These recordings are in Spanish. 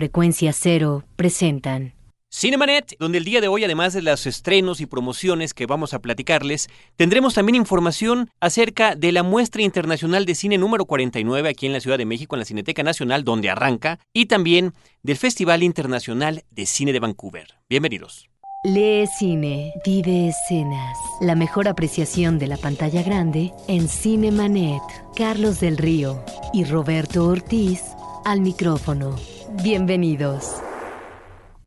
Frecuencia Cero presentan Cinemanet, donde el día de hoy, además de los estrenos y promociones que vamos a platicarles, tendremos también información acerca de la muestra internacional de cine número 49 aquí en la Ciudad de México, en la Cineteca Nacional, donde arranca, y también del Festival Internacional de Cine de Vancouver. Bienvenidos. Lee cine, vive escenas. La mejor apreciación de la pantalla grande en Cinemanet. Carlos del Río y Roberto Ortiz al micrófono. Bienvenidos.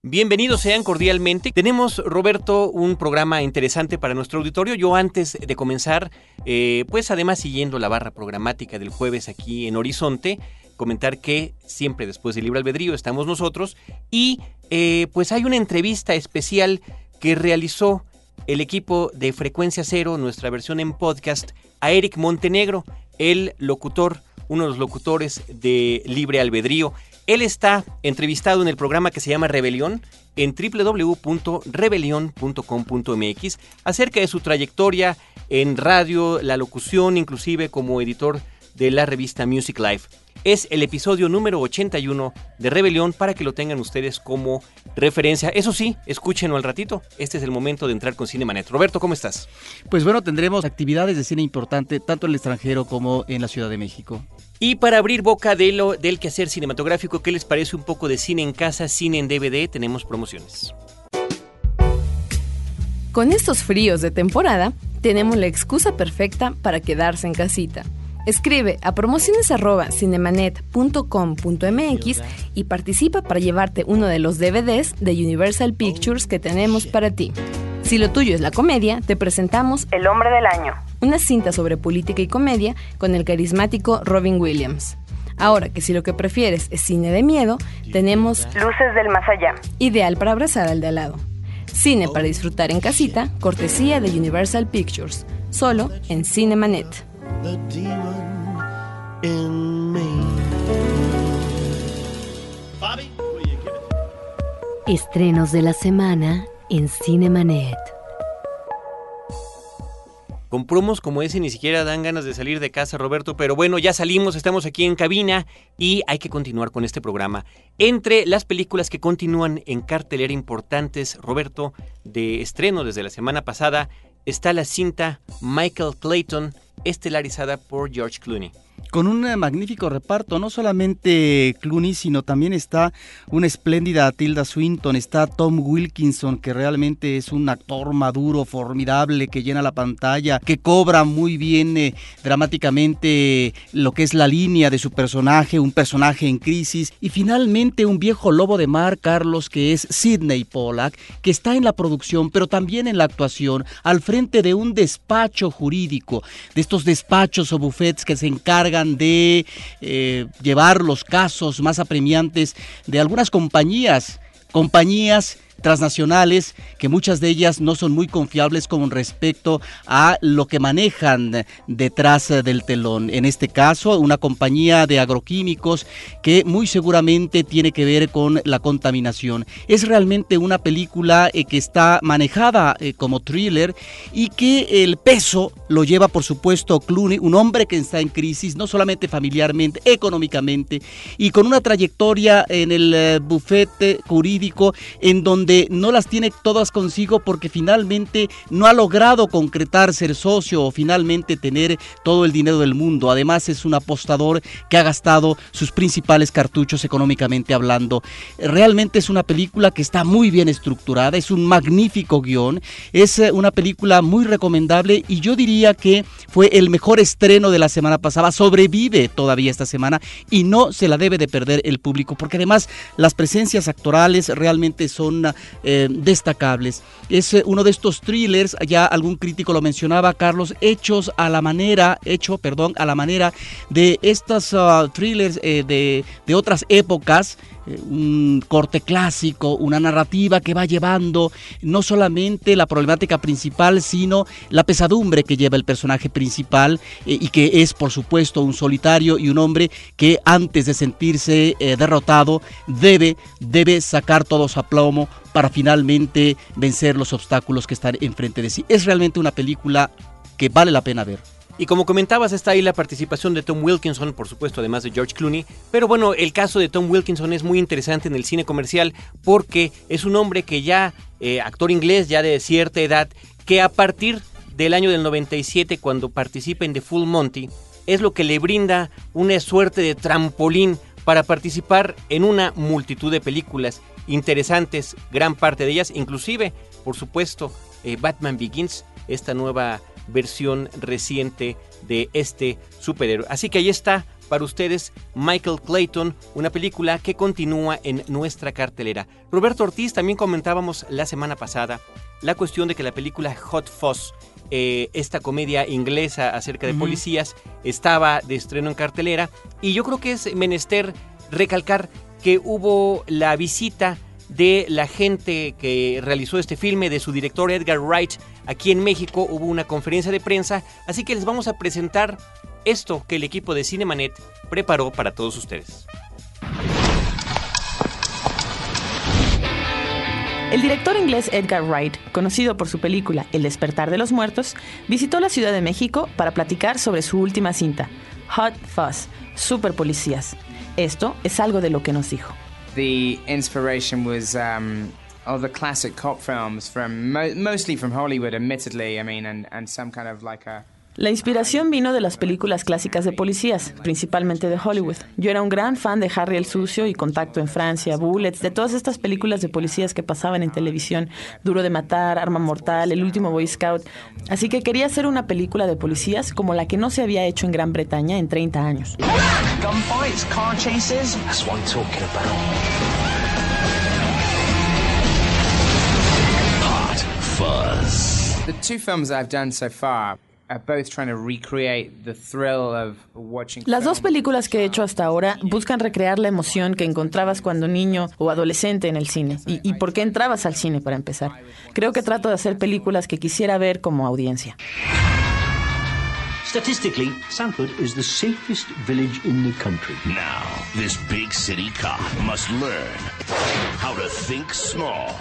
Bienvenidos sean cordialmente. Tenemos, Roberto, un programa interesante para nuestro auditorio. Yo antes de comenzar, eh, pues además siguiendo la barra programática del jueves aquí en Horizonte, comentar que siempre después del libre albedrío estamos nosotros y eh, pues hay una entrevista especial que realizó el equipo de Frecuencia Cero, nuestra versión en podcast, a Eric Montenegro, el locutor, uno de los locutores de Libre Albedrío. Él está entrevistado en el programa que se llama Rebelión en www.rebelión.com.mx acerca de su trayectoria en radio, la locución, inclusive como editor de la revista Music Life. Es el episodio número 81 de Rebelión para que lo tengan ustedes como referencia. Eso sí, escúchenlo al ratito. Este es el momento de entrar con Cinemanet. Roberto, ¿cómo estás? Pues bueno, tendremos actividades de cine importante tanto en el extranjero como en la Ciudad de México. Y para abrir boca de lo, del quehacer cinematográfico, ¿qué les parece un poco de cine en casa, cine en DVD? Tenemos promociones. Con estos fríos de temporada, tenemos la excusa perfecta para quedarse en casita. Escribe a promociones.cinemanet.com.mx y participa para llevarte uno de los DVDs de Universal Pictures que tenemos para ti. Si lo tuyo es la comedia, te presentamos El Hombre del Año, una cinta sobre política y comedia con el carismático Robin Williams. Ahora que si lo que prefieres es cine de miedo, tenemos Luces del Más Allá, ideal para abrazar al de al lado. Cine para disfrutar en casita, cortesía de Universal Pictures, solo en Cinemanet. Estrenos de la semana en Cinemanet. Con promos como ese ni siquiera dan ganas de salir de casa, Roberto, pero bueno, ya salimos, estamos aquí en cabina y hay que continuar con este programa. Entre las películas que continúan en cartelera importantes, Roberto, de estreno desde la semana pasada, está la cinta Michael Clayton, estelarizada por George Clooney con un magnífico reparto, no solamente Clooney, sino también está una espléndida Tilda Swinton, está Tom Wilkinson, que realmente es un actor maduro, formidable, que llena la pantalla, que cobra muy bien eh, dramáticamente lo que es la línea de su personaje, un personaje en crisis, y finalmente un viejo lobo de mar, Carlos, que es Sidney Pollack, que está en la producción, pero también en la actuación, al frente de un despacho jurídico, de estos despachos o buffets que se encargan de eh, llevar los casos más apremiantes de algunas compañías, compañías transnacionales que muchas de ellas no son muy confiables con respecto a lo que manejan detrás del telón. En este caso, una compañía de agroquímicos que muy seguramente tiene que ver con la contaminación. Es realmente una película eh, que está manejada eh, como thriller y que el peso lo lleva por supuesto Clooney, un hombre que está en crisis, no solamente familiarmente, económicamente, y con una trayectoria en el eh, bufete jurídico en donde no las tiene todas consigo porque finalmente no ha logrado concretar ser socio o finalmente tener todo el dinero del mundo. Además es un apostador que ha gastado sus principales cartuchos económicamente hablando. Realmente es una película que está muy bien estructurada, es un magnífico guion, es eh, una película muy recomendable y yo diría que fue el mejor estreno de la semana pasada, sobrevive todavía esta semana y no se la debe de perder el público porque además las presencias actorales realmente son eh, destacables. Es eh, uno de estos thrillers, ya algún crítico lo mencionaba, Carlos, hechos a la manera, hecho, perdón, a la manera de estos ah, thrillers eh, de, de otras épocas un corte clásico, una narrativa que va llevando no solamente la problemática principal, sino la pesadumbre que lleva el personaje principal y que es por supuesto un solitario y un hombre que antes de sentirse derrotado debe, debe sacar todo su aplomo para finalmente vencer los obstáculos que están enfrente de sí. Es realmente una película que vale la pena ver. Y como comentabas, está ahí la participación de Tom Wilkinson, por supuesto, además de George Clooney. Pero bueno, el caso de Tom Wilkinson es muy interesante en el cine comercial porque es un hombre que ya, eh, actor inglés ya de cierta edad, que a partir del año del 97, cuando participa en The Full Monty, es lo que le brinda una suerte de trampolín para participar en una multitud de películas interesantes, gran parte de ellas, inclusive, por supuesto, eh, Batman Begins, esta nueva versión reciente de este superhéroe. Así que ahí está para ustedes Michael Clayton, una película que continúa en nuestra cartelera. Roberto Ortiz, también comentábamos la semana pasada la cuestión de que la película Hot Fuzz, eh, esta comedia inglesa acerca de policías, estaba de estreno en cartelera. Y yo creo que es menester recalcar que hubo la visita de la gente que realizó este filme, de su director Edgar Wright, aquí en México. Hubo una conferencia de prensa, así que les vamos a presentar esto que el equipo de Cinemanet preparó para todos ustedes. El director inglés Edgar Wright, conocido por su película El despertar de los muertos, visitó la Ciudad de México para platicar sobre su última cinta, Hot Fuzz, Super Policías. Esto es algo de lo que nos dijo. The inspiration was um, all the classic cop films from mo mostly from Hollywood, admittedly. I mean, and, and some kind of like a La inspiración vino de las películas clásicas de policías, principalmente de Hollywood. Yo era un gran fan de Harry el Sucio y Contacto en Francia, Bullets, de todas estas películas de policías que pasaban en televisión, Duro de Matar, Arma Mortal, El Último Boy Scout. Así que quería hacer una película de policías como la que no se había hecho en Gran Bretaña en 30 años. Gunfights, car chases. That's what I'm talking about. Hot Fuzz. The two films I've done so far las dos películas que he hecho hasta ahora buscan recrear la emoción que encontrabas cuando niño o adolescente en el cine. ¿Y, y por qué entrabas al cine para empezar? Creo que trato de hacer películas que quisiera ver como audiencia. Statistically, Sanford is the safest village in the country. Now, this big city cop must learn how to think small.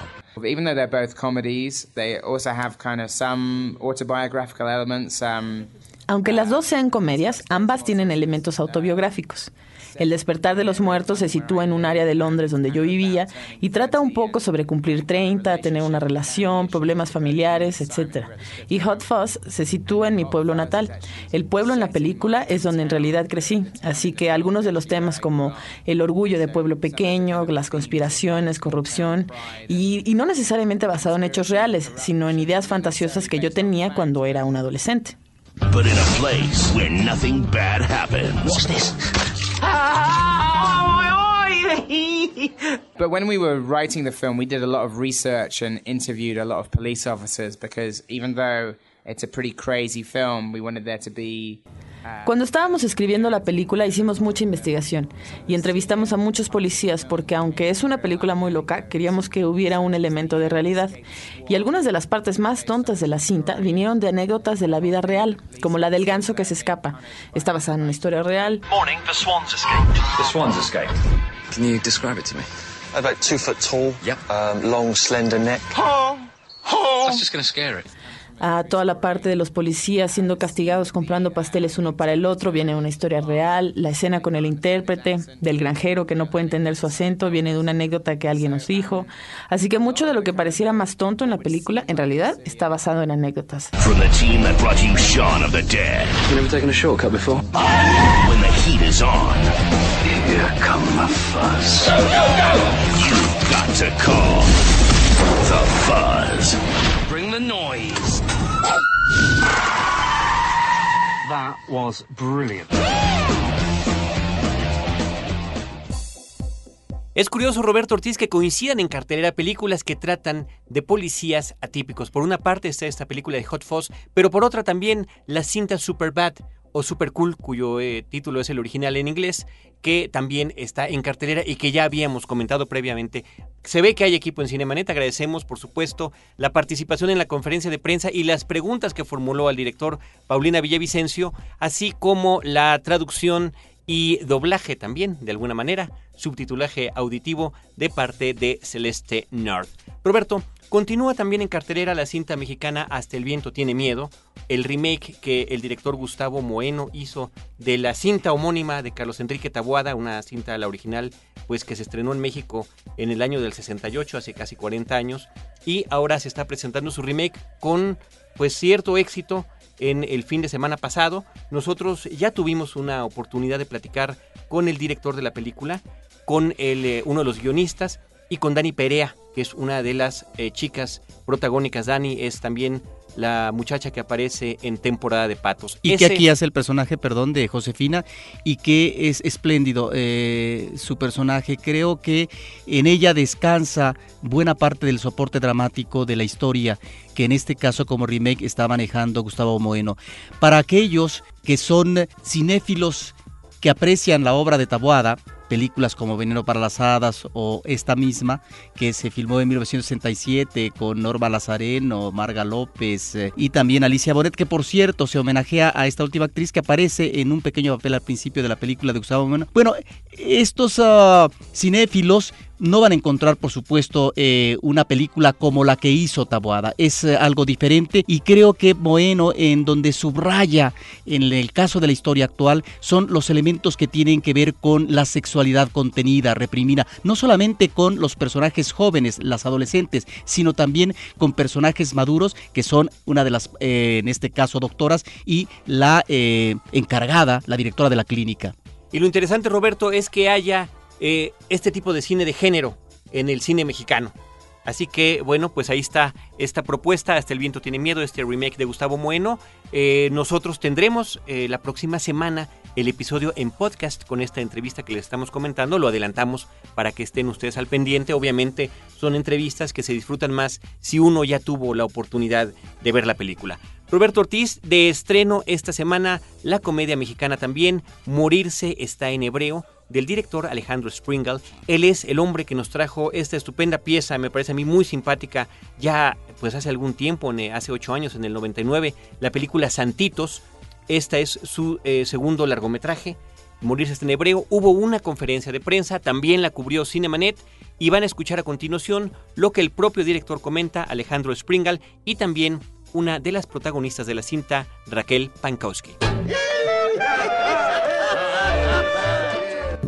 Even though they're both comedies, they also have kind of some autobiographical elements. Um, Aunque las dos sean comedias, ambas tienen elementos autobiográficos. El despertar de los muertos se sitúa en un área de Londres donde yo vivía y trata un poco sobre cumplir 30, tener una relación, problemas familiares, etc. Y Hot Fuzz se sitúa en mi pueblo natal. El pueblo en la película es donde en realidad crecí, así que algunos de los temas como el orgullo de pueblo pequeño, las conspiraciones, corrupción, y, y no necesariamente basado en hechos reales, sino en ideas fantasiosas que yo tenía cuando era un adolescente. But in a place where nothing bad happens. What's this? but when we were writing the film, we did a lot of research and interviewed a lot of police officers because even though it's a pretty crazy film, we wanted there to be Cuando estábamos escribiendo la película hicimos mucha investigación y entrevistamos a muchos policías porque aunque es una película muy loca, queríamos que hubiera un elemento de realidad. Y algunas de las partes más tontas de la cinta vinieron de anécdotas de la vida real, como la del ganso que se escapa. Está basada en una historia real. Morning, the swans escaped. The swans escaped. Can you describe it to me? About two foot tall. Yep. Um, long, slender neck. That's just to scare it a toda la parte de los policías siendo castigados comprando pasteles uno para el otro, viene una historia real, la escena con el intérprete, del granjero que no puede entender su acento, viene de una anécdota que alguien nos dijo. Así que mucho de lo que pareciera más tonto en la película, en realidad, está basado en anécdotas. From the team that brought you Shaun of the Dead. You never taken a shortcut before? When the heat is on. Here come the fuzz. Go, go, go! You've got to call the fuzz. Bring the noise. That was brilliant. Es curioso, Roberto Ortiz, que coincidan en cartelera películas que tratan de policías atípicos. Por una parte está esta película de Hot Fuzz, pero por otra también la cinta Superbad o Super Cool, cuyo eh, título es el original en inglés, que también está en cartelera y que ya habíamos comentado previamente. Se ve que hay equipo en Cinemanet, agradecemos por supuesto la participación en la conferencia de prensa y las preguntas que formuló al director Paulina Villavicencio, así como la traducción y doblaje también, de alguna manera, subtitulaje auditivo de parte de Celeste North. Roberto, Continúa también en cartelera la cinta mexicana Hasta el viento tiene miedo, el remake que el director Gustavo Moeno hizo de la cinta homónima de Carlos Enrique Taboada, una cinta la original pues que se estrenó en México en el año del 68, hace casi 40 años, y ahora se está presentando su remake con pues cierto éxito en el fin de semana pasado. Nosotros ya tuvimos una oportunidad de platicar con el director de la película, con el, eh, uno de los guionistas y con Dani Perea, que es una de las eh, chicas protagónicas. Dani es también la muchacha que aparece en temporada de patos. Y que aquí hace el personaje, perdón, de Josefina, y que es espléndido eh, su personaje. Creo que en ella descansa buena parte del soporte dramático de la historia, que en este caso como remake está manejando Gustavo Moeno. Para aquellos que son cinéfilos que aprecian la obra de Taboada, películas como Veneno para las Hadas o esta misma que se filmó en 1967 con Norma Lazareno, Marga López eh, y también Alicia Bonet, que por cierto se homenajea a esta última actriz que aparece en un pequeño papel al principio de la película de Gustavo Bueno. Bueno, estos uh, cinéfilos no van a encontrar, por supuesto, eh, una película como la que hizo Taboada. Es eh, algo diferente y creo que Moeno, en donde subraya, en el caso de la historia actual, son los elementos que tienen que ver con la sexualidad contenida, reprimida, no solamente con los personajes jóvenes, las adolescentes, sino también con personajes maduros que son una de las, eh, en este caso, doctoras y la encargada, la directora de la clínica. Y lo interesante, Roberto, es que haya eh, este tipo de cine de género en el cine mexicano. Así que, bueno, pues ahí está esta propuesta, Hasta el viento tiene miedo, este remake de Gustavo Bueno. Eh, nosotros tendremos eh, la próxima semana el episodio en podcast con esta entrevista que les estamos comentando. Lo adelantamos para que estén ustedes al pendiente. Obviamente son entrevistas que se disfrutan más si uno ya tuvo la oportunidad de ver la película. Roberto Ortiz, de estreno esta semana, la comedia mexicana también, Morirse está en hebreo del director Alejandro Springal. Él es el hombre que nos trajo esta estupenda pieza, me parece a mí muy simpática, ya pues hace algún tiempo, hace ocho años, en el 99, la película Santitos. Esta es su eh, segundo largometraje, Morirse en hebreo. Hubo una conferencia de prensa, también la cubrió Cinemanet y van a escuchar a continuación lo que el propio director comenta, Alejandro Springal, y también una de las protagonistas de la cinta, Raquel Pankowski.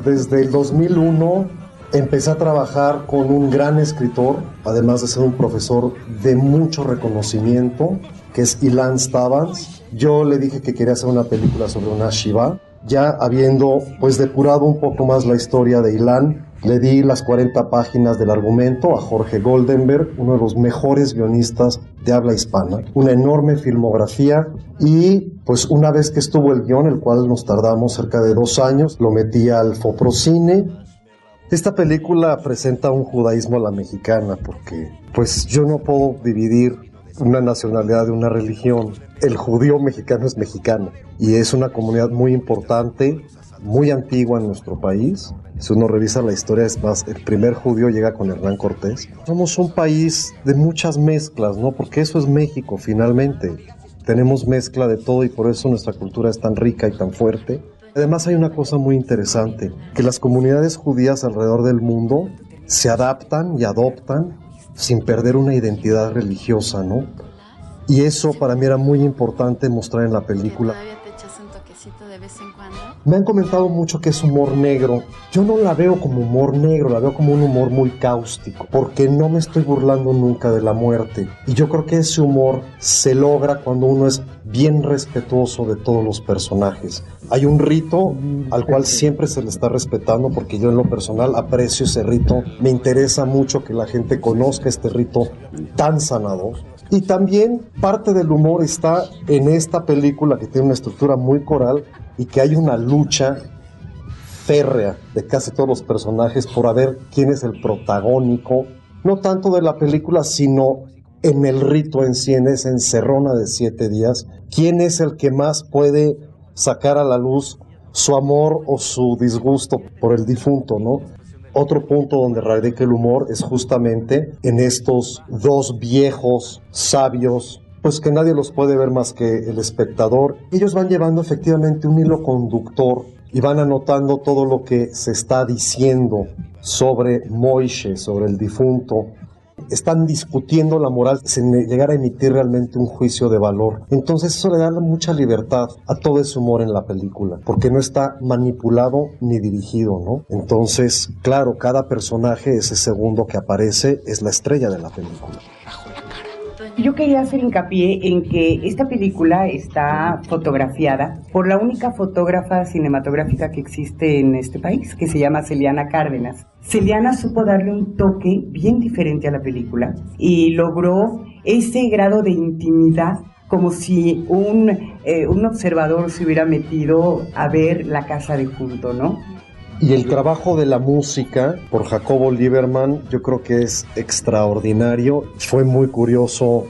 Desde el 2001 empecé a trabajar con un gran escritor, además de ser un profesor de mucho reconocimiento, que es Ilan Stavans. Yo le dije que quería hacer una película sobre una Shiva, ya habiendo pues depurado un poco más la historia de Ilan, le di las 40 páginas del argumento a Jorge Goldenberg, uno de los mejores guionistas de habla hispana, una enorme filmografía y pues una vez que estuvo el guion, el cual nos tardamos cerca de dos años, lo metí al Foprocine. Esta película presenta un judaísmo a la mexicana porque pues yo no puedo dividir una nacionalidad de una religión. El judío mexicano es mexicano y es una comunidad muy importante, muy antigua en nuestro país. Si uno revisa la historia, es más, el primer judío llega con Hernán Cortés. Somos un país de muchas mezclas, ¿no? Porque eso es México finalmente. Tenemos mezcla de todo y por eso nuestra cultura es tan rica y tan fuerte. Además hay una cosa muy interesante, que las comunidades judías alrededor del mundo se adaptan y adoptan sin perder una identidad religiosa, ¿no? Y eso para mí era muy importante mostrar en la película. Me han comentado mucho que es humor negro. Yo no la veo como humor negro, la veo como un humor muy cáustico, porque no me estoy burlando nunca de la muerte. Y yo creo que ese humor se logra cuando uno es bien respetuoso de todos los personajes. Hay un rito al cual siempre se le está respetando porque yo en lo personal aprecio ese rito. Me interesa mucho que la gente conozca este rito tan sanador. Y también parte del humor está en esta película que tiene una estructura muy coral y que hay una lucha férrea de casi todos los personajes por ver quién es el protagónico, no tanto de la película, sino en el rito en sí, en esa de siete días, quién es el que más puede sacar a la luz su amor o su disgusto por el difunto, ¿no? Otro punto donde radica el humor es justamente en estos dos viejos sabios pues que nadie los puede ver más que el espectador. Ellos van llevando efectivamente un hilo conductor y van anotando todo lo que se está diciendo sobre Moishe, sobre el difunto. están discutiendo la moral sin llegar a emitir realmente un juicio de valor. Entonces eso le da mucha libertad a todo ese humor en la película, porque no está manipulado ni dirigido, ¿no? Entonces, claro, cada personaje, ese segundo que aparece, es la estrella de la película. Yo quería hacer hincapié en que esta película está fotografiada por la única fotógrafa cinematográfica que existe en este país, que se llama Celiana Cárdenas. Celiana supo darle un toque bien diferente a la película y logró ese grado de intimidad como si un, eh, un observador se hubiera metido a ver la casa de junto, ¿no? Y el trabajo de la música por Jacobo Lieberman yo creo que es extraordinario. Fue muy curioso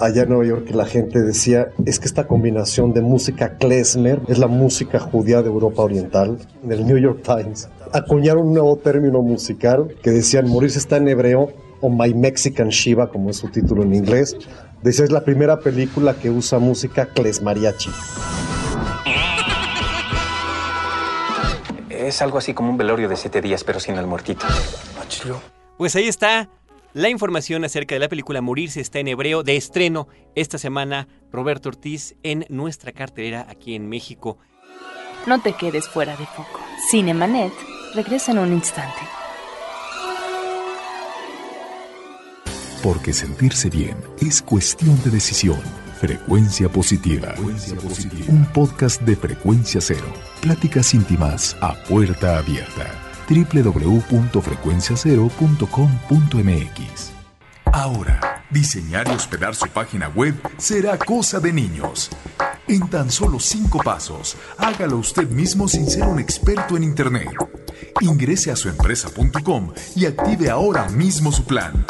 allá en Nueva York que la gente decía es que esta combinación de música klezmer es la música judía de Europa Oriental. En el New York Times acuñaron un nuevo término musical que decían morirse está en hebreo o My Mexican Shiva como es su título en inglés. Decía es la primera película que usa música klezmariachi. Es algo así como un velorio de siete días, pero sin el muertito. Pues ahí está la información acerca de la película Morirse está en hebreo de estreno esta semana. Roberto Ortiz en nuestra cartelera aquí en México. No te quedes fuera de foco. Cinemanet regresa en un instante. Porque sentirse bien es cuestión de decisión. Frecuencia positiva. Un podcast de frecuencia cero. Pláticas íntimas a puerta abierta. www.frecuenciacero.com.mx. Ahora, diseñar y hospedar su página web será cosa de niños. En tan solo cinco pasos, hágalo usted mismo sin ser un experto en Internet. Ingrese a suempresa.com y active ahora mismo su plan.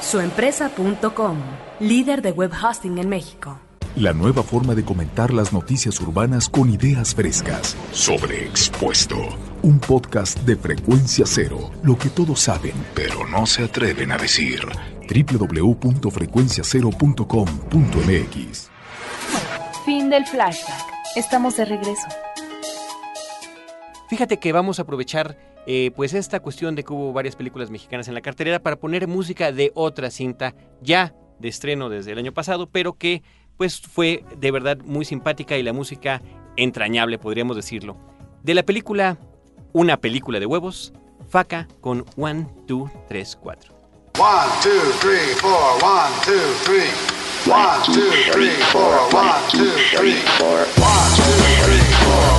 Suempresa.com, líder de web hosting en México. La nueva forma de comentar las noticias urbanas con ideas frescas. Sobreexpuesto. Un podcast de frecuencia cero. Lo que todos saben, pero no se atreven a decir. www.frecuenciacero.com.mx. Fin del flashback. Estamos de regreso. Fíjate que vamos a aprovechar eh, pues esta cuestión de que hubo varias películas mexicanas en la cartelera para poner música de otra cinta ya de estreno desde el año pasado, pero que pues fue de verdad muy simpática y la música entrañable, podríamos decirlo. De la película Una película de huevos, Faca con 1, 2, 3, 4. 1, 2, 3, 4, 1, 2, 3. 1, 2, 3, 4, 1, 2, 3. 1, 2, 3, 4,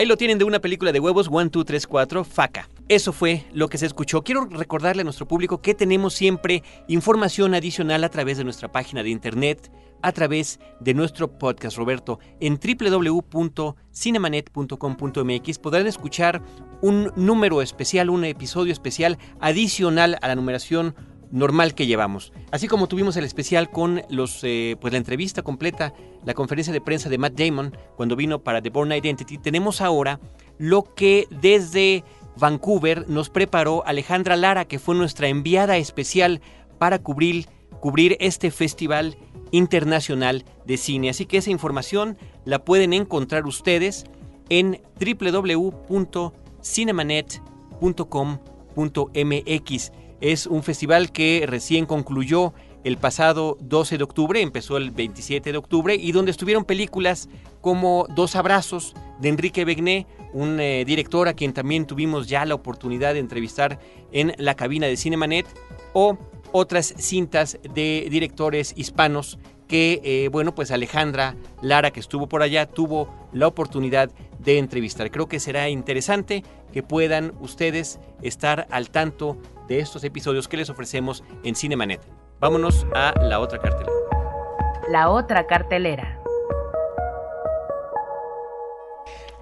Ahí lo tienen de una película de huevos, 1, 2, 3, 4, Faca. Eso fue lo que se escuchó. Quiero recordarle a nuestro público que tenemos siempre información adicional a través de nuestra página de internet, a través de nuestro podcast, Roberto, en www.cinemanet.com.mx podrán escuchar un número especial, un episodio especial adicional a la numeración normal que llevamos. Así como tuvimos el especial con los, eh, pues la entrevista completa, la conferencia de prensa de Matt Damon cuando vino para The Born Identity, tenemos ahora lo que desde Vancouver nos preparó Alejandra Lara, que fue nuestra enviada especial para cubrir, cubrir este festival internacional de cine. Así que esa información la pueden encontrar ustedes en www.cinemanet.com.mx. Es un festival que recién concluyó el pasado 12 de octubre, empezó el 27 de octubre, y donde estuvieron películas como Dos Abrazos de Enrique Begné, un eh, director a quien también tuvimos ya la oportunidad de entrevistar en la cabina de Cinemanet, o otras cintas de directores hispanos que, eh, bueno, pues Alejandra Lara, que estuvo por allá, tuvo la oportunidad de entrevistar. Creo que será interesante que puedan ustedes estar al tanto de estos episodios que les ofrecemos en Cinemanet. Vámonos a la otra cartelera. La otra cartelera.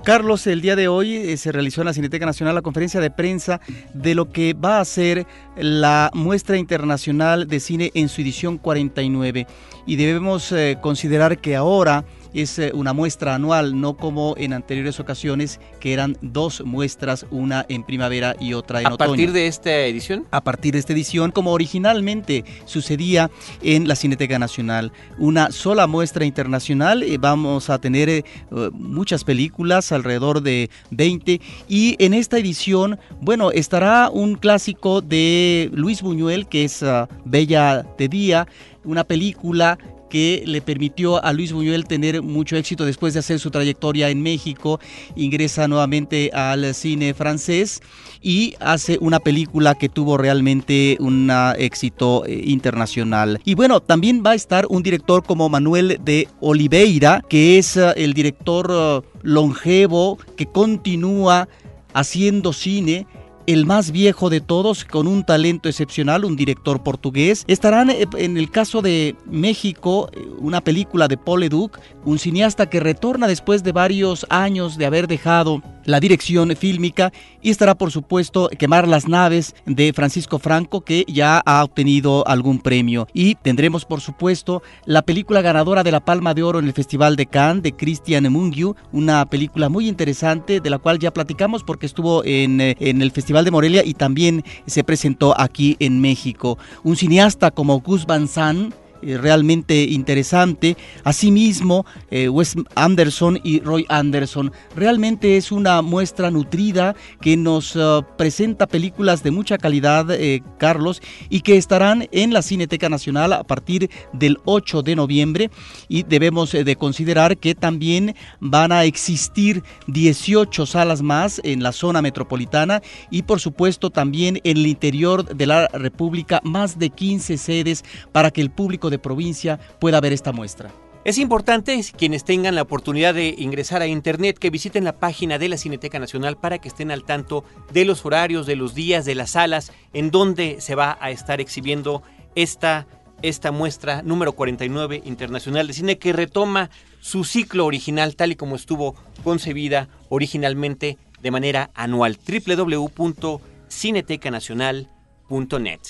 Carlos, el día de hoy eh, se realizó en la Cineteca Nacional la conferencia de prensa de lo que va a ser la muestra internacional de cine en su edición 49. Y debemos eh, considerar que ahora es eh, una muestra anual, no como en anteriores ocasiones, que eran dos muestras, una en primavera y otra en ¿A otoño. partir de esta edición? a partir de esta edición, como originalmente sucedía en la Cineteca Nacional. Una sola muestra internacional, eh, vamos a tener eh, eh, muchas películas, alrededor de 20, y en esta edición, bueno, estará un clásico de Luis Buñuel, que es ah, Bella de Día, una película que le permitió a Luis Buñuel tener mucho éxito después de hacer su trayectoria en México, ingresa nuevamente al cine francés y hace una película que tuvo realmente un éxito eh, internacional. Y bueno, también va a estar un director como Manuel de Oliveira, que es eh, el director eh, longevo que continúa haciendo cine el más viejo de todos, con un talento excepcional, un director portugués. Estarán eh, en el caso de México, eh, una película de Paul Leduc, un cineasta que retorna después de varios años de haber dejado la dirección fílmica y estará por supuesto Quemar las naves de Francisco Franco que ya ha obtenido algún premio y tendremos por supuesto la película ganadora de la Palma de Oro en el Festival de Cannes de Christian Mungiu, una película muy interesante de la cual ya platicamos porque estuvo en, eh, en el Festival de Morelia y también se presentó aquí en México. Un cineasta como Gus Van Sant realmente interesante. Asimismo, eh, Wes Anderson y Roy Anderson. Realmente es una muestra nutrida que nos uh, presenta películas de mucha calidad, eh, Carlos, y que estarán en la Cineteca Nacional a partir del 8 de noviembre. Y debemos de considerar que también van a existir 18 salas más en la zona metropolitana y por supuesto también en el interior de la República más de 15 sedes para que el público de provincia pueda ver esta muestra. Es importante quienes tengan la oportunidad de ingresar a internet que visiten la página de la Cineteca Nacional para que estén al tanto de los horarios, de los días, de las salas en donde se va a estar exhibiendo esta, esta muestra número 49 internacional de cine que retoma su ciclo original tal y como estuvo concebida originalmente de manera anual. www.cinetecanacional.net.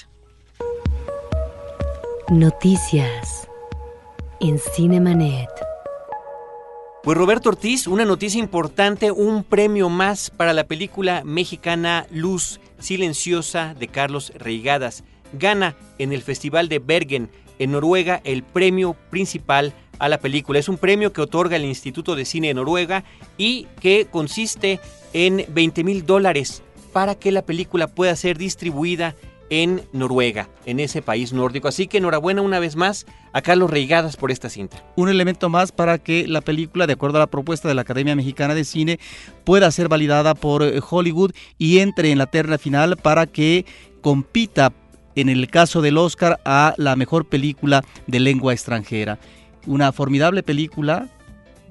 Noticias en Cinemanet. Pues Roberto Ortiz, una noticia importante, un premio más para la película mexicana Luz Silenciosa de Carlos Reigadas. Gana en el Festival de Bergen, en Noruega, el premio principal a la película. Es un premio que otorga el Instituto de Cine de Noruega y que consiste en 20 mil dólares para que la película pueda ser distribuida en Noruega, en ese país nórdico. Así que enhorabuena una vez más a Carlos Reigadas por esta cinta. Un elemento más para que la película, de acuerdo a la propuesta de la Academia Mexicana de Cine, pueda ser validada por eh, Hollywood y entre en la terna final para que compita en el caso del Oscar a la mejor película de lengua extranjera. Una formidable película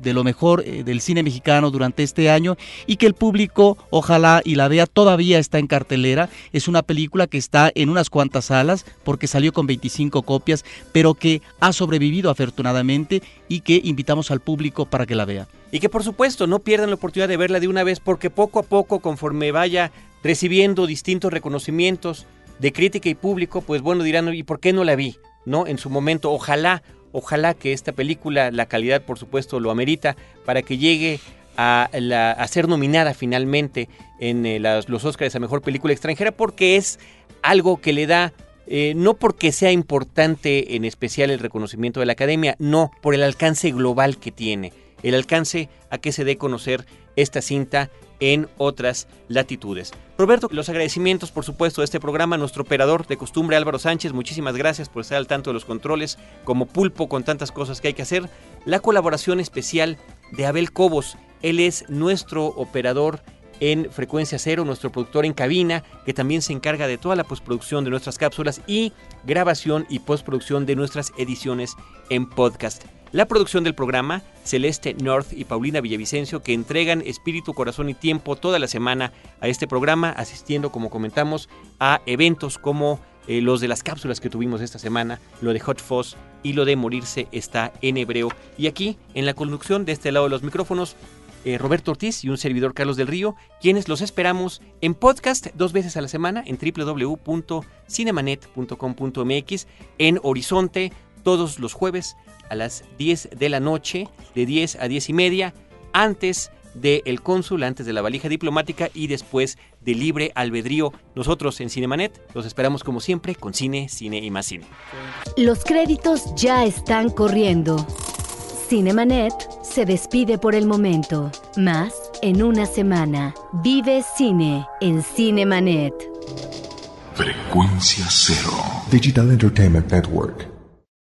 de lo mejor eh, del cine mexicano durante este año y que el público ojalá y la vea todavía está en cartelera. Es una película que está en unas cuantas salas porque salió con 25 copias, pero que ha sobrevivido afortunadamente y que invitamos al público para que la vea. Y que por supuesto no pierdan la oportunidad de verla de una vez porque poco a poco conforme vaya recibiendo distintos reconocimientos de crítica y público, pues bueno dirán, ¿y por qué no la vi? ¿No? En su momento, ojalá Ojalá que esta película, la calidad por supuesto lo amerita, para que llegue a, la, ser nominada finalmente en eh, los Oscars a Mejor Película Extranjera porque es algo que le da, eh, no porque sea importante en especial el reconocimiento de la Academia, no, por el alcance global que tiene, el alcance a que se dé conocer esta cinta en otras latitudes. Roberto, los agradecimientos por supuesto de este programa, nuestro operador de costumbre Álvaro Sánchez, muchísimas gracias por estar al tanto de los controles, como pulpo con tantas cosas que hay que hacer, la colaboración especial de Abel Cobos, él es nuestro operador en frecuencia cero, nuestro productor en cabina, que también se encarga de toda la postproducción de nuestras cápsulas y grabación y postproducción de nuestras ediciones en podcast. La producción del programa, Celeste North y Paulina Villavicencio, que entregan espíritu, corazón y tiempo toda la semana a este programa, asistiendo, como comentamos, a eventos como eh, los de las cápsulas que tuvimos esta semana, lo de Hot Fuzz y lo de Morirse está en hebreo. Y aquí, en la conducción de este lado de los micrófonos, eh, Roberto Ortiz y un servidor Carlos del Río, quienes los esperamos en podcast dos veces a la semana en www.cinemanet.com.mx, en Horizonte, todos los jueves a las 10 de la noche, de 10 a 10 y media, antes de El Cónsul, antes de la valija diplomática y después de Libre Albedrío. Nosotros en Cinemanet los esperamos como siempre con cine, cine y más cine. Los créditos ya están corriendo. Cinemanet se despide por el momento. Más en una semana. Vive cine en Cinemanet. Frecuencia cero. Digital Entertainment Network.